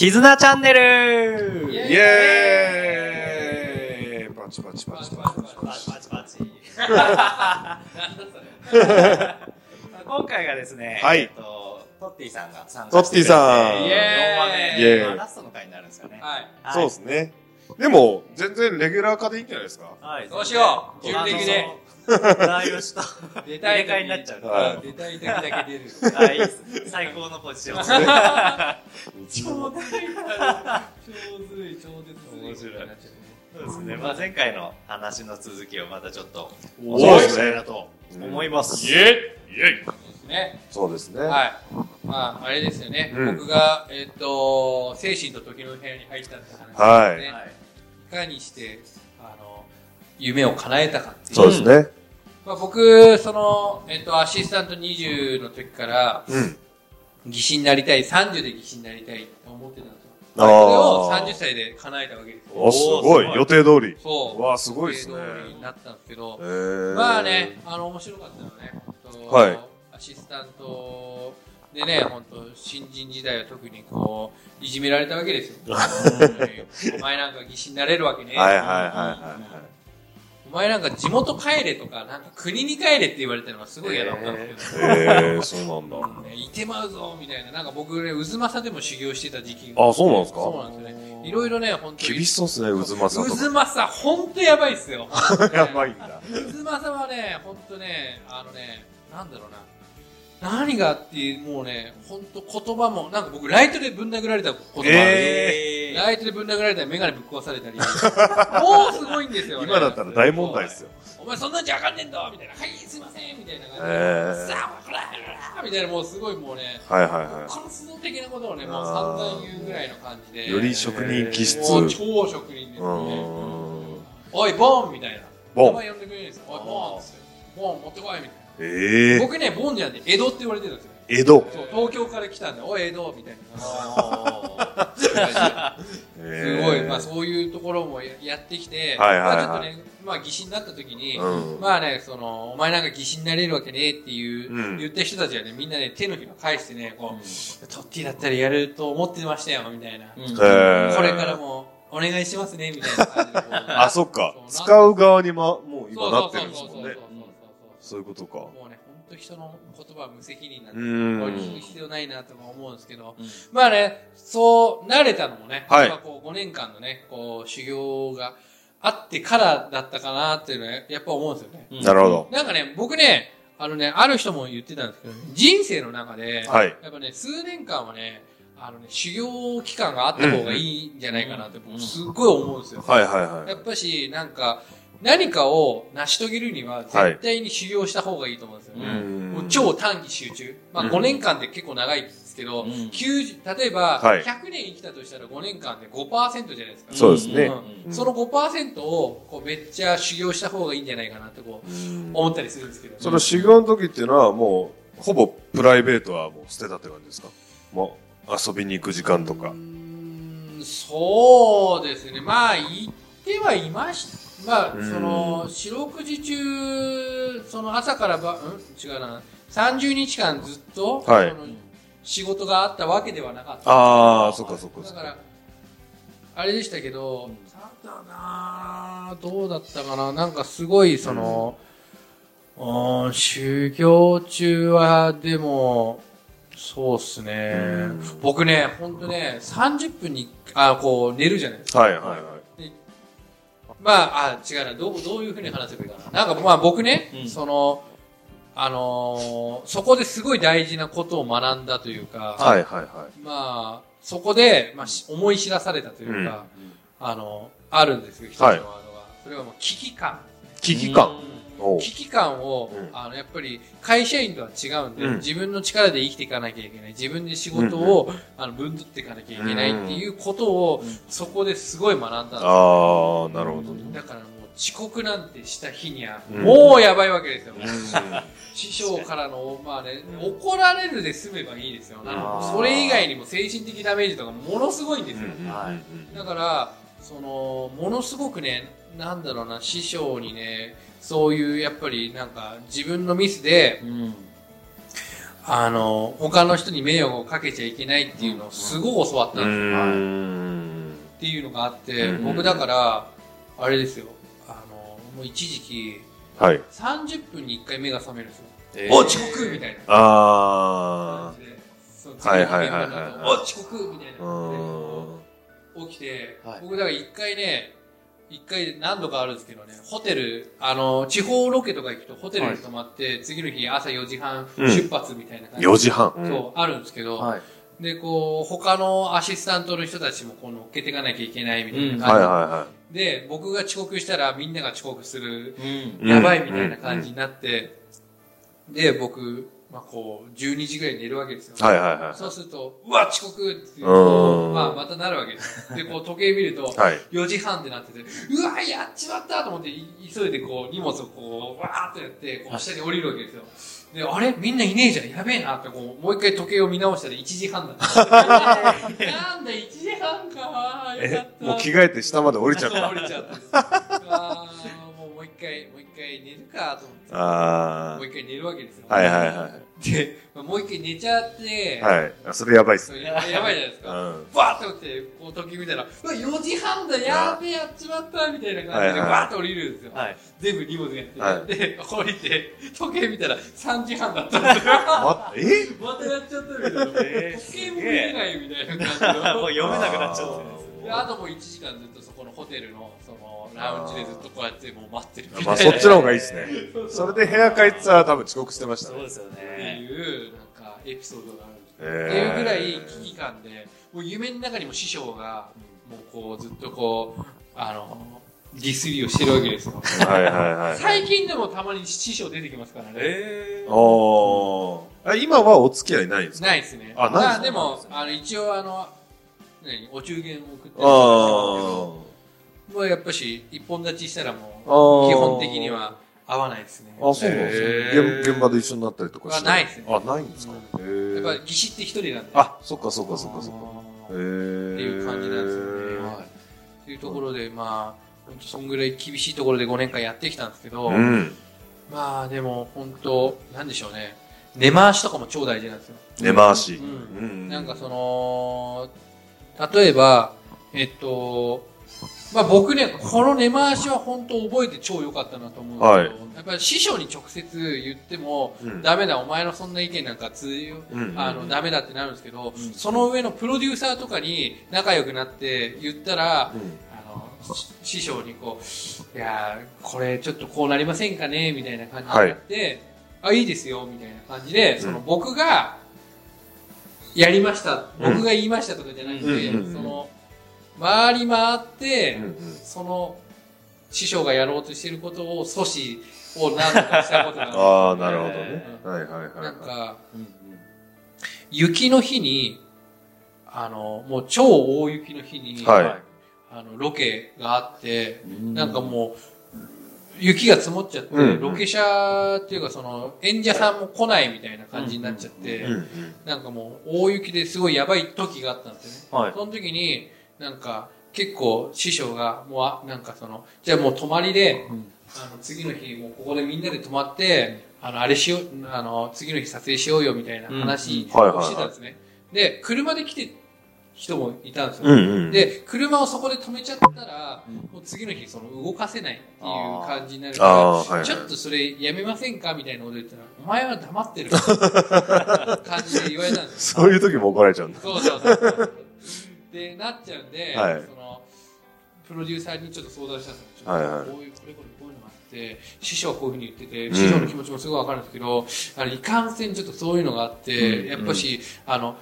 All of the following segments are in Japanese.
絆チャンネルイエーイパチパチパチパチパチパチパチ今回がですね、はい、えっと、トッティさんが参加してくれて、トッティさん。イエーイ !4 話目、ラストの回になるんですかね。はい。はい、そうですね。でも、全然レギュラー化でいいんじゃないですかはい。どうしよう準レギュで。あの。大吉と出入れ替えに。なっちゃう。はい。出たい時だけ出る。あい。いっす最高のポジション。超大超ずるい、超絶面白いそうですね。まあ前回の話の続きをまたちょっとおお伝えしたいなと思います。イエイイエイですね。そうですね。はい。まあ、あれですよね。うん僕が、えっと、精神と時の部屋に入ったって話はいですね。はいい。かにして、あの、夢を叶えたかっていう。そうですね。まあ、僕、その、えっと、アシスタント20の時から、うん。技師になりたい、30で技師になりたいと思ってたんですよ。それを30歳で叶えたわけですよ。お、すごい。予定通り。そう。わあすごいですね予定通りになったんですけどえ、ーまあね、あの、面白かったのはね、とはいアシスタントでね、本当新人時代は特にこう、いじめられたわけですよ。お前なんか技師になれるわけね。はいはいはいはお前なんか地元帰れとか、なんか国に帰れって言われたのがすごい嫌だったんですけど。いはい。えー、そうなんだ。うんねいてまうぞみたいな、なんか僕ね、渦政でも修行してた時期があ、そうなんですか？そうなんですよね。いろいろね、本当に。厳しそうですね、渦政とか。渦政、ほんとやばいっすよ。やばいんだ。渦政はね、ほんとね、あのね、なんだろうな。何がっていう、もうね、ほんと言葉も、なんか僕、ライトでぶん殴られた言葉あるんですよえライトでぶん殴られたらメガネぶっ壊されたり。もうすごいんですよね。今だったら大問題ですよ。お前そんなんじゃあかんねんだみたいな。はい、すいませんみたいな感じで。えーさあ、ほら、ほらみたいな、もうすごいもうね、はいはいは活動的なことをね、もう散々言うぐらいの感じで。い。より職人気質。もうう超職人ですね。ん。おい、ボンみたいな。ボン名前呼んでくれるんですよ。おい、ボンっつって。ボン持ってこいみたいな。ええー。僕ね、ボンじゃなくて、江戸って言われてるんですよ。江戸。そう、東京から来たんで、おい、江戸みたいな。あす すごい、まあそういうところもややってきて、はいはいはいまあちょっとね、まあ技師になった時に、うん。まあね、その、お前なんか技師になれるわけねえっていう、うん言った人たちはね、みんなね、手のひら返してね、こう、トッティだったらやると思ってましたよ、みたいな。うんえーこれからもお願いしますね、みたいな感じで。あ、そっか。使う側にま、もうそう今なってるんですもんね。そういうことか。もうね、本当人の言葉は無責任なんで、聞く必要ないなとも思うんですけど、うんまあね、そう、慣れたのもね、はいこう5年間のね、こう、修行があってからだったかなっていうのは、やっぱ思うんですよね。うんなるほど。なんかね、僕ね、あのね、ある人も言ってたんですけど、人生の中で、はい。やっぱね、数年間はね、あのね、修行期間があった方がいいんじゃないかなって、うん僕すっごい思うんですよ。はいはいはいや。っぱし、なんか、何かを成し遂げるには、絶対に修行した方がいいと思うんですようね。んもう超短期集中。まあうん5年間って結構長いですけど、うん90例えば、はい100年生きたとしたら5年間で5%じゃないですか。そうですねうんその5%をこうめっちゃ修行した方がいいんじゃないかなってこううん思ったりするんですけど。その修行の時っていうのはもう、ほぼプライベートはもう捨てたって感じですか？もう、遊びに行く時間とかうー。んそうですね。まあ、言ってはいました。まあ、うんその、四六時中、その朝からば、うん？違うな。30日間ずっと、はいその仕事があったわけではなかった。ああ、そっかそっかそっか。だから、あれでしたけど、ただなどうだったかななんかすごい、その、うん、修行中は、でも、そうっすね。うん僕ね、ほんとね、30分に、あ、こう、寝るじゃないですか。はいはいはい。まあ、あ、違うな。どう、どういうふうに話せばいいかな。なんか、まあ僕ね、うんその、あのーそこですごい大事なことを学んだというか、はいはいはまあ、そこで、まあ、し思い知らされたというか、あの、あるんですよ、一つのワードが。それはもう危機感。い。危機感。危機感を、うんあの、やっぱり会社員とは違うんで、うん自分の力で生きていかなきゃいけない。自分で仕事を、あの、分取っていかなきゃいけないっていうことを、うんそこですごい学んだんですよ。ああ、なるほどね。だからもう遅刻なんてした日には、うんもうやばいわけですよ。うん 師匠からの、まあね、怒られるで済めばいいですよ。それ以外にも精神的ダメージとかものすごいんですよ。はいだから、その、ものすごくね、なんだろうな、師匠にね、そういう、やっぱりなんか、自分のミスで、うんあの、他の人に迷惑をかけちゃいけないっていうのをすごい教わったんうですよ。ん。っていうのがあって、うん僕だから、あれですよ、あの、もう一時期、はい。30分に1回目が覚めるんですよ。えーお遅刻みたいなあ感じで。そうはいはいはいはい次の現場になるとお遅刻みたいな。起きて、はい僕だから一回ね、一回何度かあるんですけどね、ホテル、あの、地方ロケとか行くとホテルに泊まって、次の日朝4時半うん出発みたいな感じで、4時半。そう、あるんですけど、はい。で、こう、他のアシスタントの人たちもこう乗っけていかなきゃいけないみたいなはい感はいはじで、僕が遅刻したらみんなが遅刻する、うん。うんやばいみたいな感じになって、で、僕、まあこう、12時ぐらいに寝るわけですよ。い。はいはいはそうすると、うわ、遅刻って言ううまあまたなるわけです。で、こう時計見ると、い。はい。4時半ってなってて、うわ、やっちまったと思って、い急いでこう、荷物をこう、わーっとやって、こう、下に降りるわけですよ。で、あれ？みんないねえじゃん。やべえなって、こう、もう一回時計を見直したら1時半だった。なんだ、1時半かよかえっ、た。もう着替えて下まで降りちゃった。降りちゃった。回、もう一回寝るかと思って。あもう一回寝るわけですよ。あ。はいはいはで、まあもう一回寝ちゃって、い。はい。あそれやばいっすね。ややばいじゃないですか。うん。バーって起きて、こう時計見たら、うわ、4時半だ、やべえ、やっちまった、みたいな感じで、バーって降りるんですよ。はい。全部荷物やって、はいで、降りて、時計見たら3時半だったんですよ。ま、え？またやっちゃったみたいな。えー時計も見えないみたいな感じの。もう読めなくなっちゃってであともう1時間ずっとそこのホテルの、その、ラウンジでずっとこうやってもう待ってるみたいな。まあそっちの方がいいっすね。それで部屋帰ってたら多分遅刻してましたね。そうですよってね。いう、なんか、エピソードがあるっていうぐらい危機感で、もう夢の中にも師匠が、もうこうずっとこう、あの、ディスりをしてるわけですよ。はいはいはい。最近でもたまに師匠出てきますからね。えー。おー。あ今はお付き合いないんですか？ないですね。あないですかまあでも、あの、一応あの、何、お中元を送ってあど、もうやっぱし、一本立ちしたらもう、基本的には合わないですね。あ。あ、そうなんですね。現現場で一緒になったりとかして。あないですねあ、ないんですか。へやっーぱ、義士って一人なんで。あ、そっかそっかそっかそっか。へっーていう感じなんですよね。はいっていうところで、まあ、本当そんぐらい厳しいところで5年間やってきたんですけど、うん。まあでも本当、なんでしょうね。根回しとかも超大事なんですよ。根回し。うんうんなんかその、例えば、えっと、まあ僕ね、この根回しは本当覚えて超良かったなと思うんですけど、はい。やっぱり師匠に直接言っても、うん。ダメだ、お前のそんな意見なんか通用、うんあの、ダメだってなるんですけど、その上のプロデューサーとかに仲良くなって言ったら、うん。あの、し師匠にこう、いやーこれちょっとこうなりませんかね？みたいな感じになって、あ、いいですよ、みたいな感じで、その僕が、やりました、うん。僕が言いましたとかじゃなくて、うんうんうん。その、回り回って、その、師匠がやろうとしていることを阻止を何とかしたことが ああ、なるほどね。うん。はいはいはい。なんか、雪の日に、あの、もう超大雪の日に、はい。あの、ロケがあって、うん。なんかもう、雪が積もっちゃって、うんロケ車っていうかその、演者さんも来ないみたいな感じになっちゃって、なんかもう、大雪ですごいやばい時があったんですよね。はい。その時に、なんか、結構師匠が、もうあ、なんかその、じゃあもう泊まりで、あの、次の日、もうここでみんなで泊まって、あの、あれしよう、あの、次の日撮影しようよみたいな話をしてたんですね。で、車で来て人もいたんですよ。うんうん。で、車をそこで止めちゃったら、もう次の日、その動かせないっていう感じになるから、はい。ちょっとそれやめませんか？みたいなこと言ったら、お前は黙ってる 感じで言われたんですよ。そういう時も怒られちゃうんだ。そうそうそう。で、なっちゃうんで、はいその、プロデューサーにちょっと相談したんですよ。いはいこういう、これこれこういうのがあって、師匠はこういうふうに言ってて、ん師匠の気持ちもすごいわかるんですけど、あの、いかんせんちょっとそういうのがあって、うんやっぱし、あの、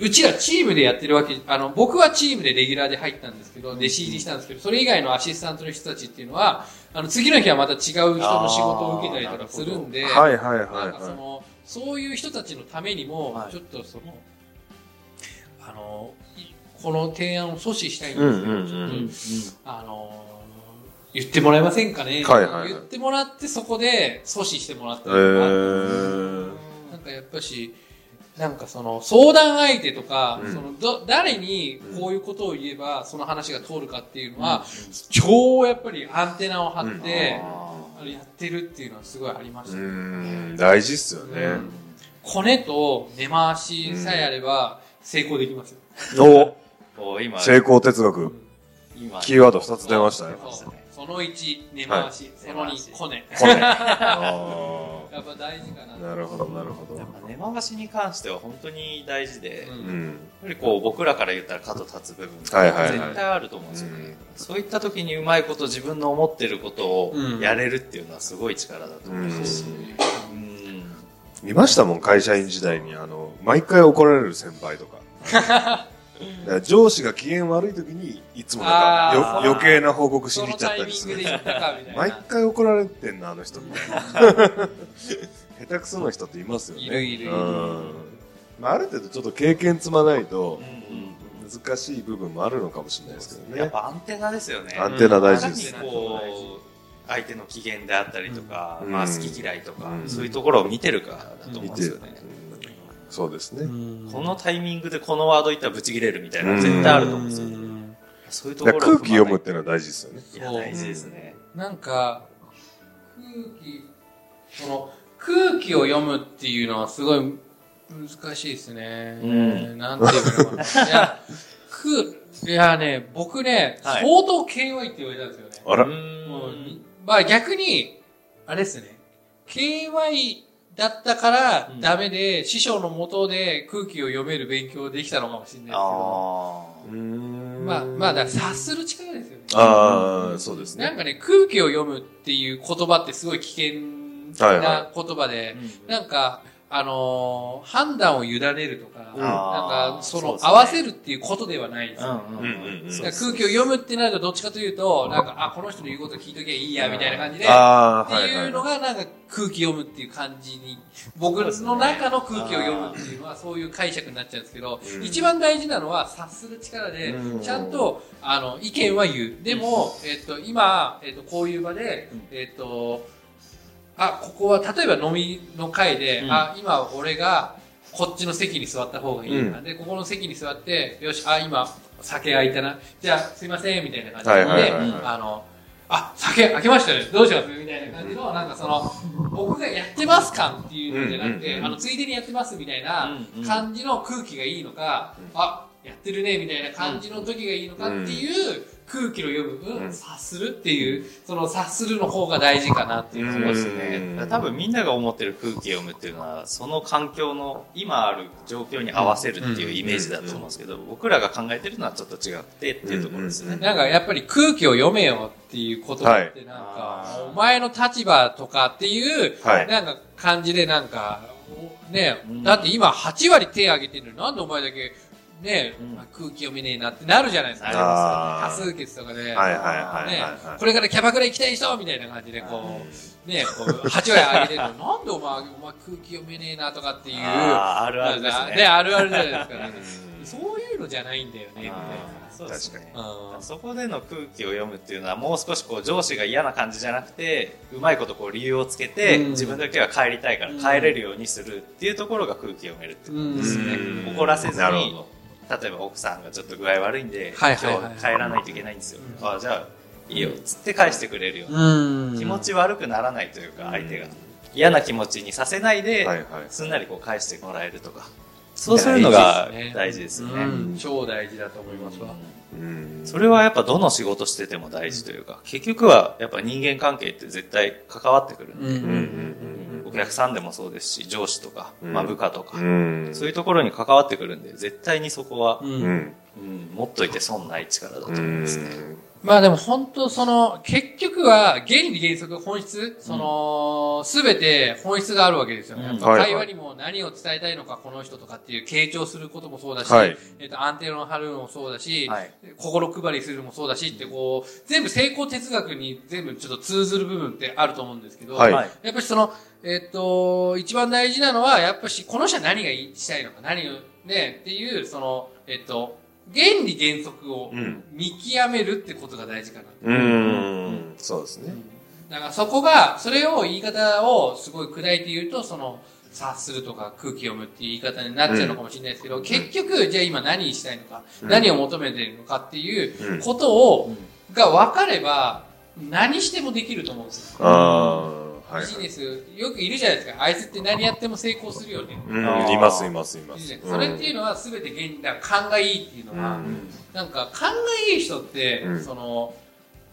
うちらチームでやってるわけ、あの、僕はチームでレギュラーで入ったんですけど、弟子入りしたんですけど、それ以外のアシスタントの人たちっていうのは、あの、次の日はまた違う人の仕事を受けたりとかするんで、はいはいはいなんかそはの、そういう人たちのためにも、はい。ちょっとその、あの、いこの提案を阻止したいんですけど、うんうんうん。ちょっと、あの、言ってもらえませんかね、はいはいはい。言ってもらって、そこで阻止してもらったい。りとか、えー。なんかやっぱし、なんかその、相談相手とか、うん。その、ど、誰にこういうことを言えば、その話が通るかっていうのは、超やっぱりアンテナを張って、やってるっていうのはすごいありましうたね。大事っすよね。コネと根回しさえあれば成功できますよ。お。こう今、成功哲学。今。キーワード二つ出ましたね。その1、根回し。その2、コネ。これ。あやっぱ大事かな。ーなるほど、なるほどやっ。ぱ根回しに関しては本当に大事で、うやっうん。ぱりこう僕らから言ったら角立つ部分ってはいはいはい絶対あると思うんですよね。うんそういった時にうまいこと自分の思ってることをうんやれるっていうのはすごい力だと思うし、うん見ましたもん、会社員時代に。あの、毎回怒られる先輩とか。だから上司が機嫌悪い時に、いつもなんか余計な報告しに行っちゃったりする。毎回怒られてんな、あの人みたいな。下手くそな人っていますよね。いるいるいるうんまあ、ある程度ちょっと経験積まないと難しい部分もあるのかもしれないですけどね。やっぱアンテナですよね。アンテナ大事ですいかにこう、相手の機嫌であったりとか、うんまあ好き嫌いとか、うんそういうところを見てるからだと思うん見てですよね。そうですね。このタイミングでこのワード言ったらブチ切れるみたいなの絶対あると思うんですよ。そういうところ空気読むっていうのは大事ですよね。いや、大事ですね。なんか、空気、その、空気を読むっていうのはすごい難しいですね。うんなんていうのかな。いや、空、いやね、僕ね、はい相当 KY って言われたんですよね。あらまあ逆に、あれですね、KY だったからうん。ダメで、師匠のもとで空気を読める勉強できたのかもしれないですけど、まあ、まあ、だから察する力ですよね。ああ、そうですね。なんかね、空気を読むっていう言葉ってすごい危険はいな言葉で、ーなんか、あのー判断を委ねるとか、うん。なんか、その、合わせるっていうことではないんですよ。空気を読むってなるとどっちかというと、なんか、あ、この人の言うこと聞いときゃいいや、みたいな感じで、ってはいうのがなんか空気読むっていう感じに、僕の中の空気を読むっていうのはそういう解釈になっちゃうんですけど、うん。一番大事なのは察する力でうん、ちゃんと、あの、意見は言う。でも、えっと、今、えっと、こういう場でうん、えっと、あ、ここは、例えば飲みの会で、うん。あ、今俺が、こっちの席に座った方がいい。な、うで、ここの席に座って、よし、あ、今、酒空いたな。じゃあ、すいません、みたいな感じで、はいはいはいはい。あの、あ、酒開けましたね。どうします？みたいな感じの、なんかその、僕がやってます感っていうのじゃなくて、うんうんうん。あの、ついでにやってますみたいなうんうん。感じの空気がいいのか、あ、やってるねみたいな感じの時がいいのかっていう空気の読む、うん。察するっていう、その察するの方が大事かなっていうそうですうん。ね。多分みんなが思ってる空気を読むっていうのは、その環境の今ある状況に合わせるっていうイメージだと思うんですけど、僕らが考えてるのはちょっと違ってっていうところですね。なんかやっぱり空気を読めよっていうことってなんか、はい。お前の立場とかっていう、はい。なんか感じでなんか、おね、うん。だって今8割手挙げてるのになんでお前だけ、ね、うん。空気読めねえなってなるじゃないですか。多数決とかで、ねはい。これからキャバクラ行きたい人みたいな感じでこう、ね、こう8割上げてるのになんでお前、お前空気読めねえなとかっていう、あーあるあるですね。ね、あるあるじゃないですか。そういうのじゃないんだよね、みたいな。そうですね。うん。そこでの空気を読むっていうのはもう少しこう上司が嫌な感じじゃなくてうまいことこう理由をつけて、うん。自分だけは帰りたいから帰れるようにするっていうところが空気読めるってことですね、うん。怒らせずにほ例えば奥さんがちょっと具合悪いんで、はいはいはい。今日帰らないといけないんですよ、あじゃあいいよっつって返してくれるような、うん。気持ち悪くならないというか相手が。嫌な気持ちにさせないで、はいはいすんなりこう返してもらえるとか。そうするのが大大事ですよね。うん。超大事だと思いますわ。うん。それはやっぱどの仕事してても大事というか、結局はやっぱ人間関係って絶対関わってくるんで、うんうんうんお客さんでもそうですし、上司とか、うん。まあ部下とか、うん。そういうところに関わってくるんで、絶対にそこは、うん。うんうん持っといて損ない力だと思いますね。まあでも本当その、結局は原理原則本質、その、すべて本質があるわけですよね。会話にも何を伝えたいのかこの人とかっていう傾聴することもそうだし、はいえっと、アンテナを張るのもそうだし、はい心配りするのもそうだしってこう、全部成功哲学に全部ちょっと通ずる部分ってあると思うんですけど。やっぱりその、えっと、一番大事なのは、やっぱし、この人は何がしたいのか、何を、ね、っていう、その、えっと、原理原則をうん。見極めるってことが大事かな。うん。そうですね。だからそこが、それを言い方をすごい砕いて言うと、その、察するとか空気読むっていう言い方になっちゃうのかもしれないですけど、結局、じゃあ今何したいのか、うん。何を求めているのかっていううん。ことを、が分かれば、何してもできると思うんですよ。ビジネス、よくいるじゃないですか。あいつって何やっても成功するよね。うんいますいますいます。それっていうのは全て現、だから勘がいいっていうのは、うん。なんか勘がいい人って、うん。その、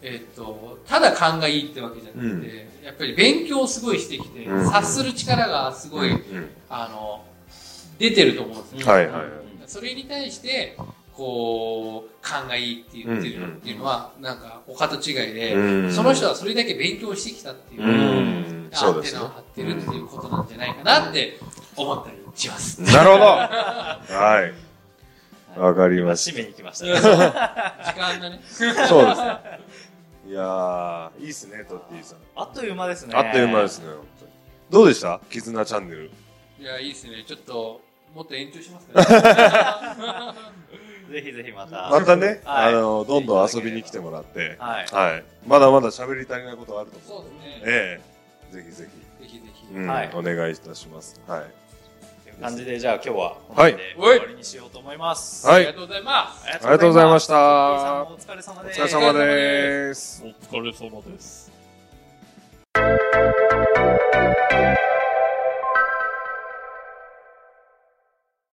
えっと、ただ勘がいいってわけじゃなくて、やっぱり勉強をすごいしてきて、うん。察する力がすごい、うん。あの、出てると思うんですよ。はいはい。はいそれに対して、こう、勘がいいって言ってるっていうのは、なんか、他と違いで、うん。その人はそれだけ勉強してきたっていう、そうですねンテナを張ってるっていうことなんじゃないかなって思ったりします。なるほど はいわかりまし締めに来ました時ね。間がね。たそうですね いやーいいっすねトッティさんあっという間ですね。あっという間ですねどうでした？絆チャンネルいや、いいですね。ちょっと、もっと延長しますかね。ぜひぜひまた。またね、はいあの、どんどん遊びに来てもらって、はい。はい。まだまだ喋り足りないことあると思う。そうですね。ええぜひぜぜひぜひ。ひ、うんはいお願いいたします。はい。という感じで、じゃあ今日はこの辺ではい終わりにしようと思います。はいありがとうございます。ありありがとうございましたお疲れ様です。お疲れ様です。お疲れ様です。